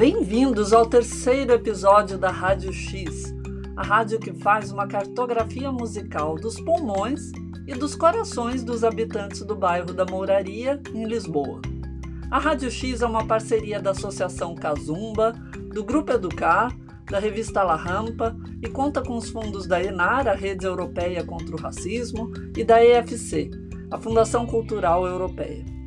Bem-vindos ao terceiro episódio da Rádio X, a rádio que faz uma cartografia musical dos pulmões e dos corações dos habitantes do bairro da Mouraria, em Lisboa. A Rádio X é uma parceria da Associação Casumba, do Grupo Educar, da revista La Rampa e conta com os fundos da ENAR, a Rede Europeia contra o Racismo, e da EFC, a Fundação Cultural Europeia.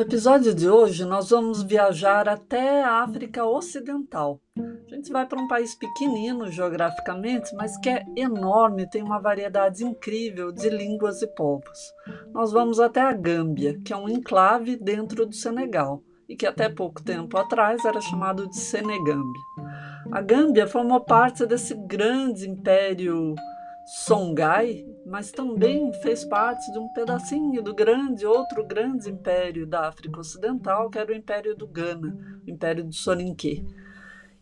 No episódio de hoje, nós vamos viajar até a África Ocidental. A gente vai para um país pequenino geograficamente, mas que é enorme, tem uma variedade incrível de línguas e povos. Nós vamos até a Gâmbia, que é um enclave dentro do Senegal e que até pouco tempo atrás era chamado de Senegâmbia. A Gâmbia formou parte desse grande império Songhai, mas também fez parte de um pedacinho do grande, outro grande império da África Ocidental, que era o Império do Ghana, o Império do Soninké.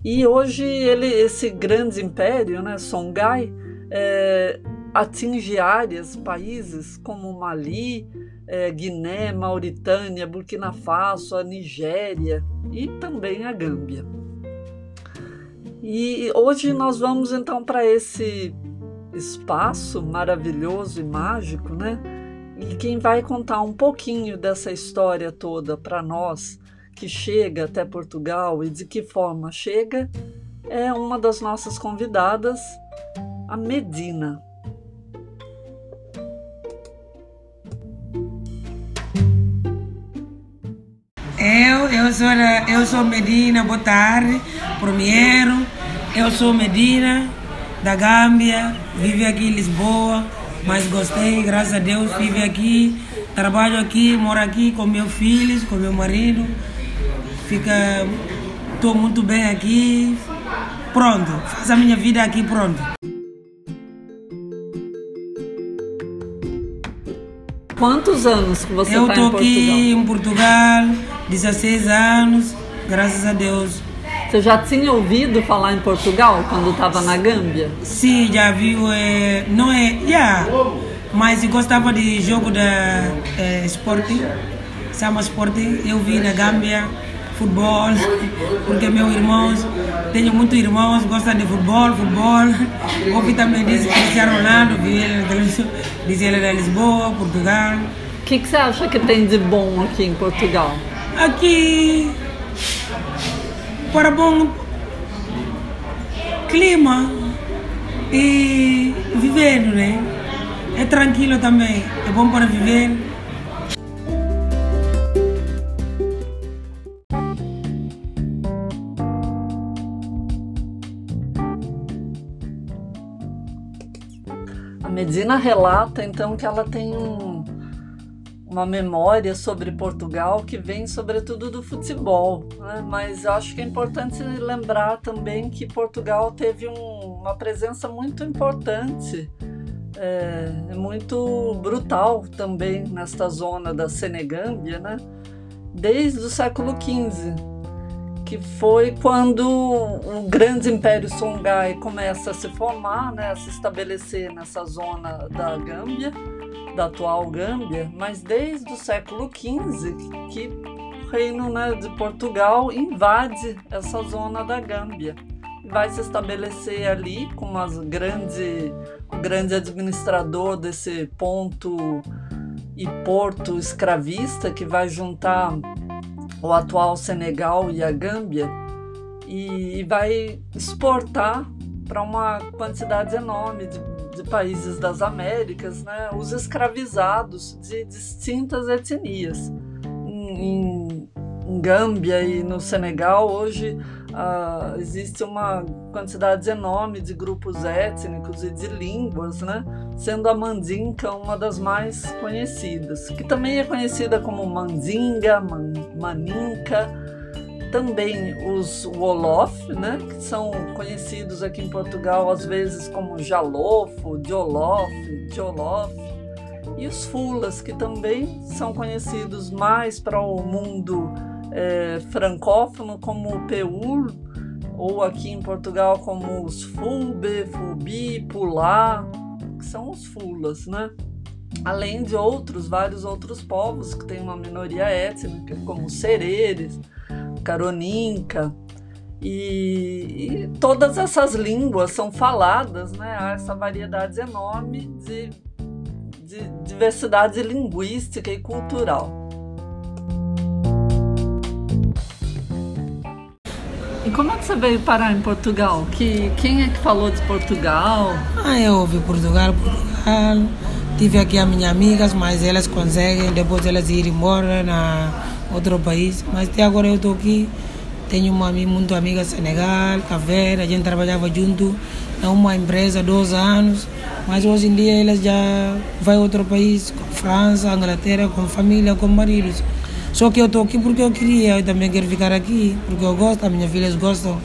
E hoje ele, esse grande império, né, Songhai, é, atinge áreas, países como Mali, é, Guiné, Mauritânia, Burkina Faso, a Nigéria e também a Gâmbia. E hoje nós vamos então para esse espaço maravilhoso e mágico, né? E quem vai contar um pouquinho dessa história toda para nós, que chega até Portugal e de que forma chega, é uma das nossas convidadas, a Medina. Eu, eu sou, eu sou Medina, boa tarde, primeiro. Eu sou Medina, da Gâmbia, vive aqui em Lisboa, mas gostei, graças a Deus, vive aqui, trabalho aqui, moro aqui com meus filhos, com meu marido, fica, estou muito bem aqui, pronto, faço a minha vida aqui, pronto. Quantos anos que você está em Portugal? Eu estou aqui em Portugal, 16 anos, graças a Deus. Você já tinha ouvido falar em Portugal quando estava na Gâmbia? Sim, já viu. É, não é. Yeah, mas gostava de jogo da é, Sporting, chama Sporting. Eu vi na Gâmbia futebol, porque meus irmãos, tenho muitos irmãos, gostam de futebol, futebol. Ouvi também disse Cristiano Ronaldo, vi ele na televisão, diz ele da Lisboa, Portugal. O que, que você acha que tem de bom aqui em Portugal? Aqui para bom clima e viver, né? É tranquilo também, é bom para viver. A Medina relata então que ela tem um, uma memória sobre Portugal que vem sobretudo do futebol, né? mas acho que é importante lembrar também que Portugal teve um, uma presença muito importante, é, muito brutal também nesta zona da Senegâmbia, né? desde o século XV, que foi quando o grande Império Songhai começa a se formar, né? a se estabelecer nessa zona da Gâmbia da atual Gâmbia, mas desde o século XV que o reino né, de Portugal invade essa zona da Gâmbia. Vai se estabelecer ali como as grande, o grande administrador desse ponto e porto escravista que vai juntar o atual Senegal e a Gâmbia e vai exportar para uma quantidade enorme de países das Américas, né, os escravizados de distintas etnias. Em, Gâmbia e no Senegal, hoje ah, existe uma quantidade enorme de grupos étnicos e de línguas, né, sendo a Mandinka uma das mais conhecidas, que também é conhecida como Mandinga, Man, Maninka também os Wolof, né, que são conhecidos aqui em Portugal às vezes como Jalofo, Diolof, Diolof, e os Fulas, que também são conhecidos mais para o mundo é, francófono como Peul ou aqui em Portugal como os Fulbe, Fulbi, Pulá, que são os Fulas, né? Além de outros, vários outros povos que têm uma minoria étnica, como os Sereres, Caroninca, e, e, todas essas línguas são faladas, né? Há essa variedade enorme de, de diversidade linguística e cultural. E como é que você veio parar em Portugal? Que, quem é que falou de Portugal? Ah, eu ouvi Portugal, Portugal. Tive aqui as minhas amigas, mas elas conseguem depois elas ir embora na outro país. Mas até agora eu estou aqui. Tenho uma muito amiga Senegal, Caveira, a gente trabalhava junto numa empresa há dois anos, mas hoje em dia elas já vai a outro país, França, Inglaterra, com família, com maridos. Só que eu estou aqui porque eu queria, eu também quero ficar aqui, porque eu gosto, as minhas filhas gostam.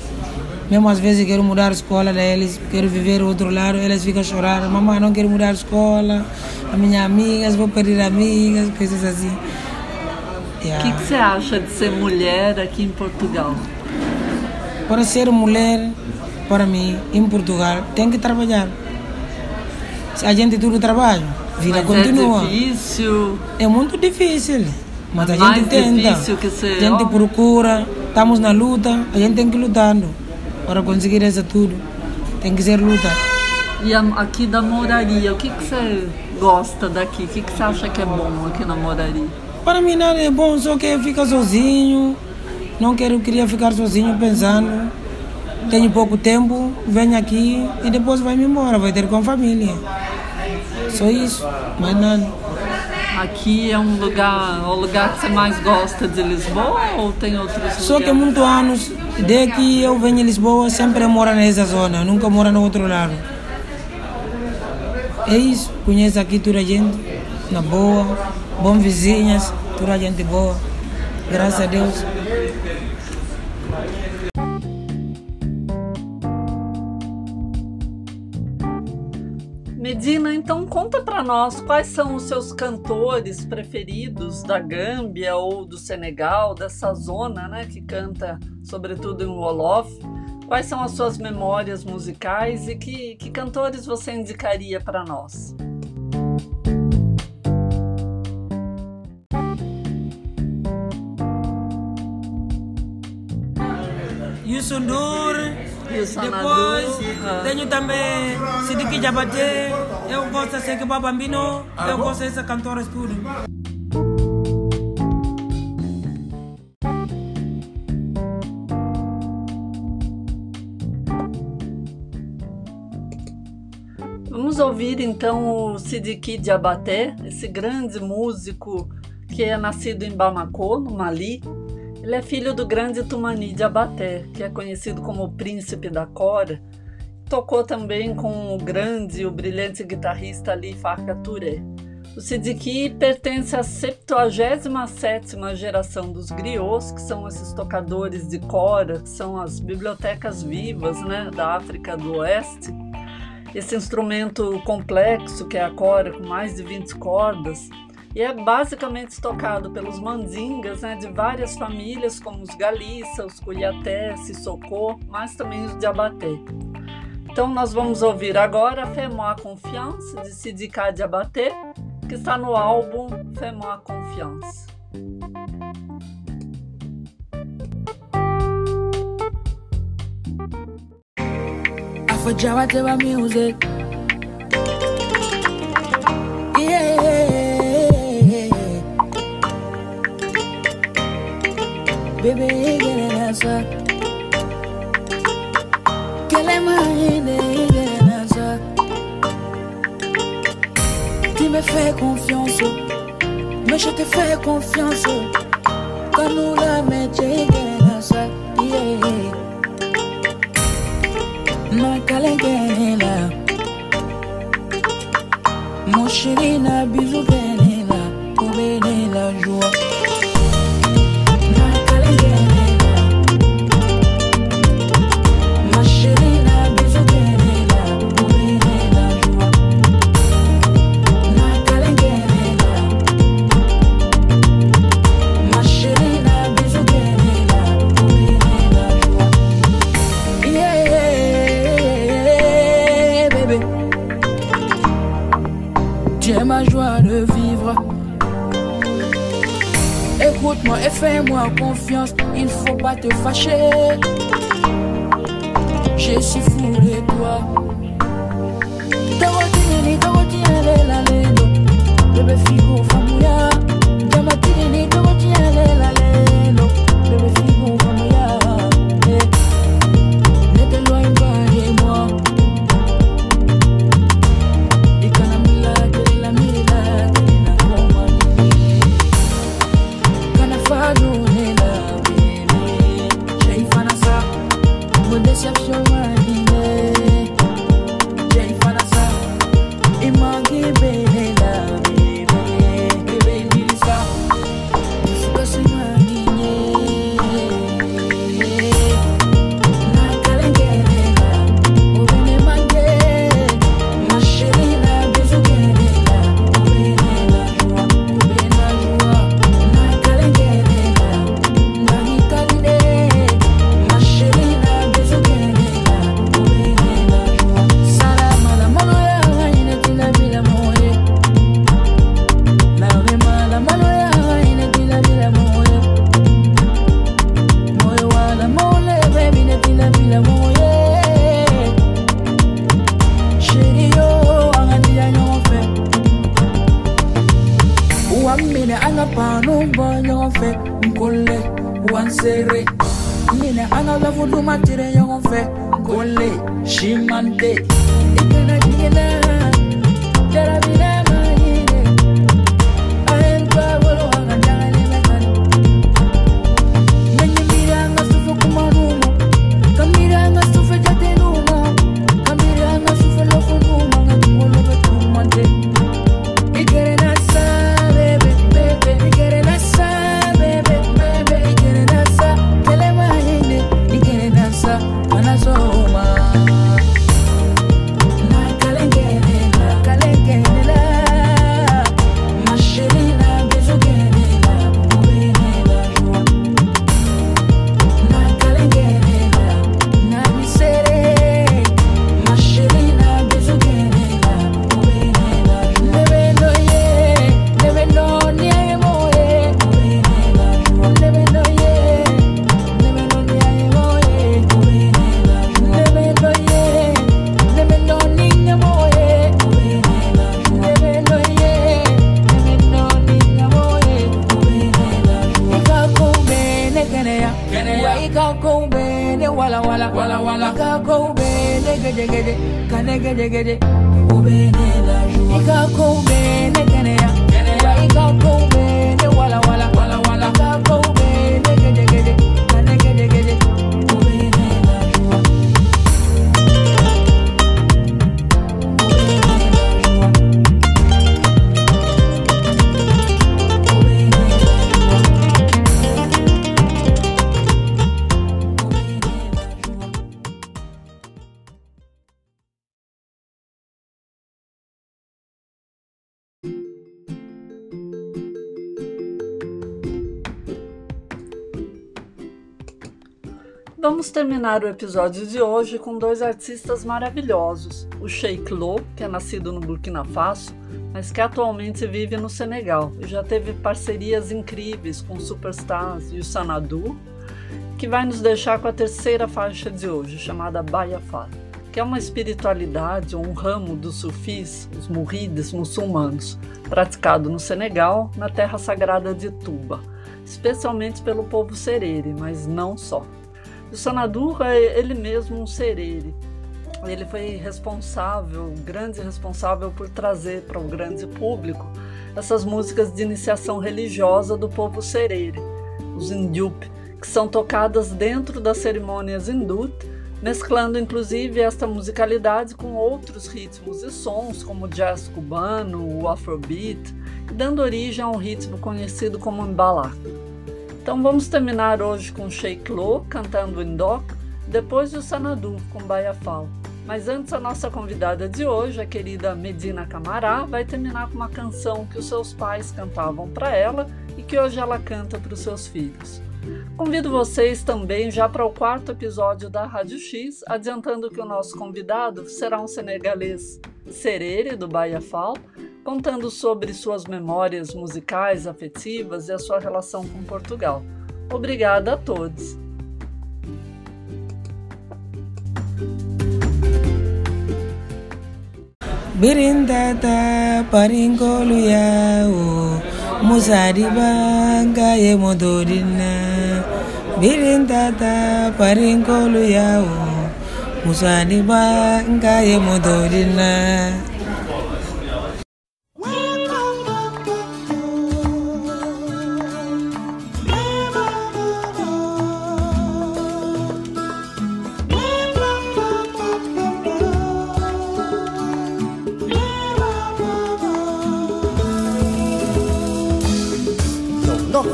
Mesmo às vezes quero mudar a escola deles, quero viver outro lado, elas ficam a chorar, mamãe não quero mudar a escola, as minhas amigas, vou perder amigas, coisas assim. O yeah. que, que você acha de ser mulher aqui em Portugal? Para ser mulher, para mim, em Portugal, tem que trabalhar. A gente tudo trabalha, vida Mas continua. É difícil. É muito difícil. Mas a Mais gente tenta, difícil que ser a gente homem. procura, estamos na luta, a gente tem que ir lutando para conseguir isso tudo. Tem que ser luta. E a- aqui da moraria, o que, que você gosta daqui? O que, que você acha que é bom aqui na moraria? Para mim nada é bom, só que fica sozinho. Não quero, queria ficar sozinho pensando. Tenho pouco tempo, venho aqui e depois vai me embora, vai ter com a família. Só isso, mais nada. Aqui é um lugar, o lugar que você mais gosta de Lisboa ou tem outros Só que há lugares? muitos anos, desde que eu venho em Lisboa, sempre moro nessa zona, nunca moro no outro lado. É isso, conheço aqui toda a gente, na boa, bom vizinhas, toda gente boa, graças a Deus. Medina, então conta pra nós quais são os seus cantores preferidos da Gâmbia ou do Senegal, dessa zona, né, que canta sobretudo em Wolof. Quais são as suas memórias musicais e que, que cantores você indicaria para nós? Wilson depois ah. tenho também Sidiki Jabate, eu gosto de Sekiba Bambino, eu gosto desses cantores tudo. Vamos ouvir então o Sidiki Diabaté, esse grande músico que é nascido em Bamako, no Mali. Ele é filho do grande Tumani Diabaté, que é conhecido como o Príncipe da Cora. Tocou também com o grande e o brilhante guitarrista Ali Farka Touré. O Sidiki pertence à 77ª geração dos griots, que são esses tocadores de cora, que são as bibliotecas vivas né, da África do Oeste. Esse instrumento complexo, que é a cora, com mais de 20 cordas, e é basicamente tocado pelos mandingas né, de várias famílias, como os Galissa, os Cuiaté, Sissoko, mas também os Diabaté. Então nós vamos ouvir agora Fais-moi confiance, de Sidika Diabaté, que está no álbum confiance. Afrojawa Tewa music. Baby, get an ma. Tu me fais confiance, mais je te fais confiance. Quand nous la. Yeah. makalengela moshiri na bizu benela obenela joie Écoute-moi et fais-moi confiance, il faut pas te fâcher. Je suis fou de toi. Tawatini, la. Bébé famouya. Tawatini, la She man dead. Vamos terminar o episódio de hoje com dois artistas maravilhosos. O Sheikh Lo, que é nascido no Burkina Faso, mas que atualmente vive no Senegal e já teve parcerias incríveis com superstars e o Sanadu, que vai nos deixar com a terceira faixa de hoje, chamada Bayafal, que é uma espiritualidade ou um ramo dos sufis, os murides muçulmanos, praticado no Senegal, na terra sagrada de Tuba, especialmente pelo povo serere, mas não só. O Sanadu é ele mesmo um serere. Ele foi responsável, grande responsável por trazer para o grande público essas músicas de iniciação religiosa do povo serere, os Indiup, que são tocadas dentro das cerimônias hindut, mesclando inclusive esta musicalidade com outros ritmos e sons, como o jazz cubano, o afrobeat, dando origem a um ritmo conhecido como mbalak. Então vamos terminar hoje com Sheikh Lo cantando Indok, depois o Sanadu com Bayafal. Mas antes a nossa convidada de hoje, a querida Medina Camará, vai terminar com uma canção que os seus pais cantavam para ela e que hoje ela canta para os seus filhos. Convido vocês também já para o quarto episódio da Rádio X, adiantando que o nosso convidado será um senegalês Serere do Bayafal, contando sobre suas memórias musicais, afetivas e a sua relação com Portugal. Obrigada a todos! birintata paringolu yawo musadi banga ye mododina birintata paringolu yawo musadi banga ye mododina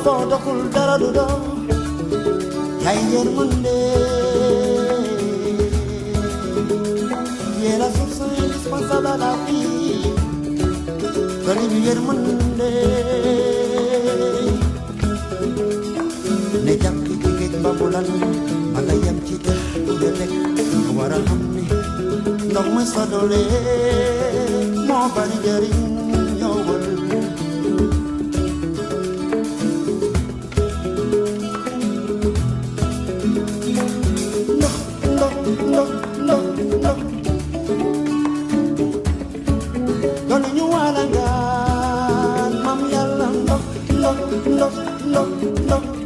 thodokul daradudo yayermunde yera susa indispensable la vie kani yermunde ne jakki kiket bambulan mata yam kita no, no, no.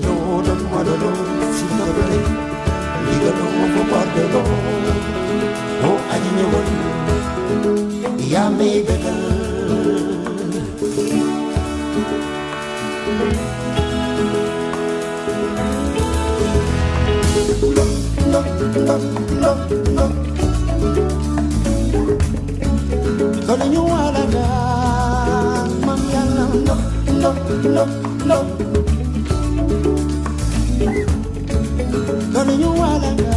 He know the mother knows in the play. He don't know what the law. Oh, I know what he am a better. No, no, no, no. Calling you all I got, Mammy, no, no, no, no. you while I'm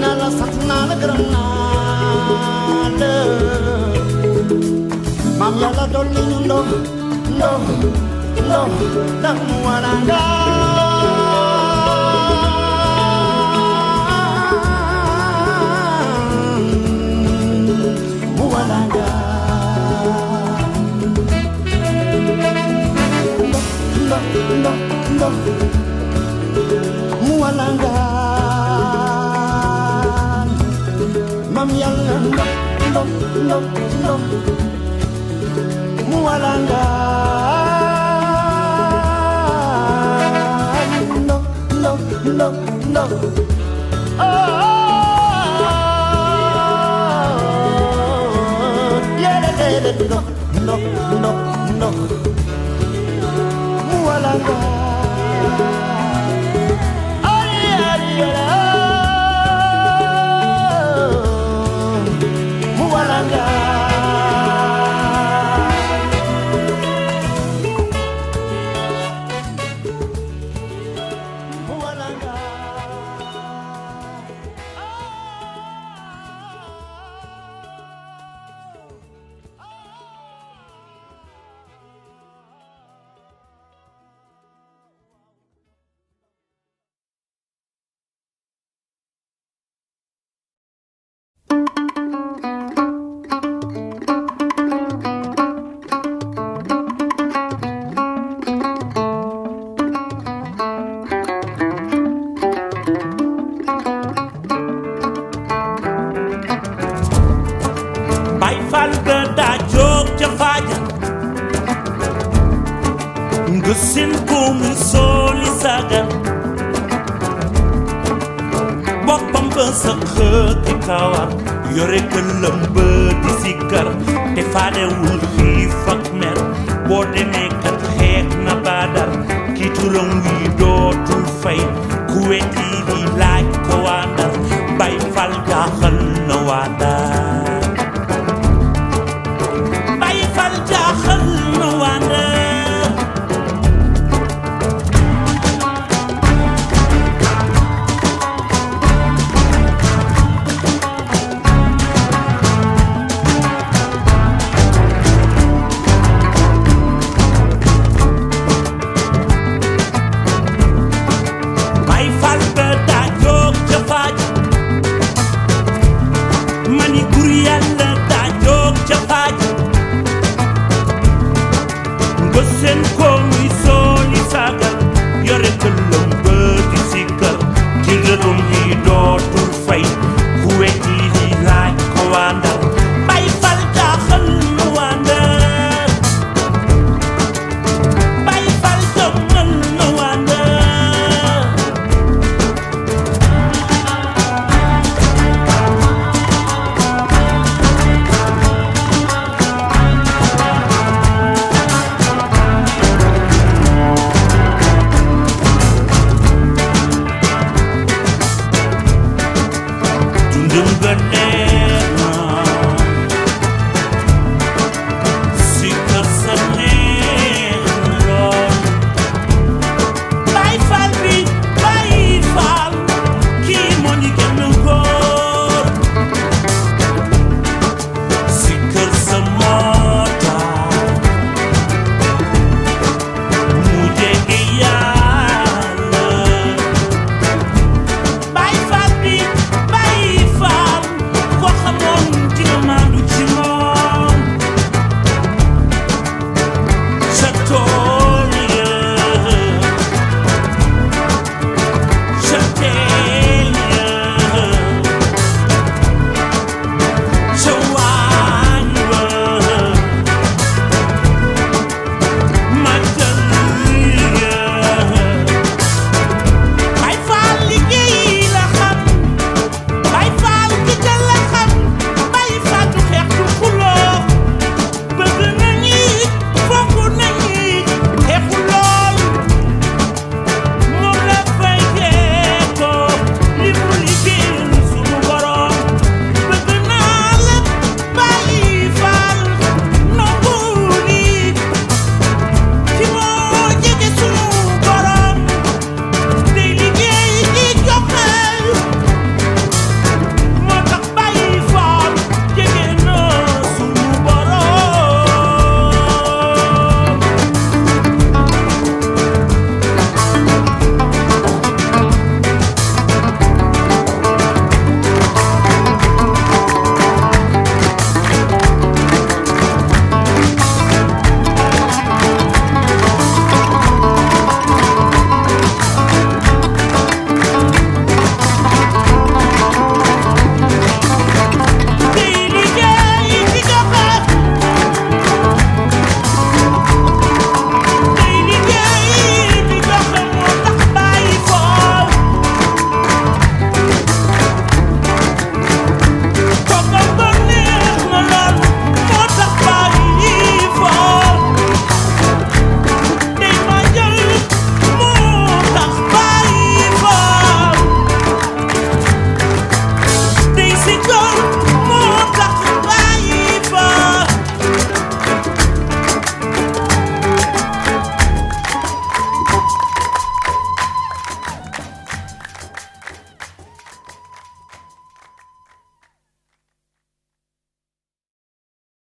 nala saknala granada. Mamiala dolindo no no na muaranga muaranga no no no no muaranga mamianga no no no mualanga no no no no oh No, no, no, no. Mualanga.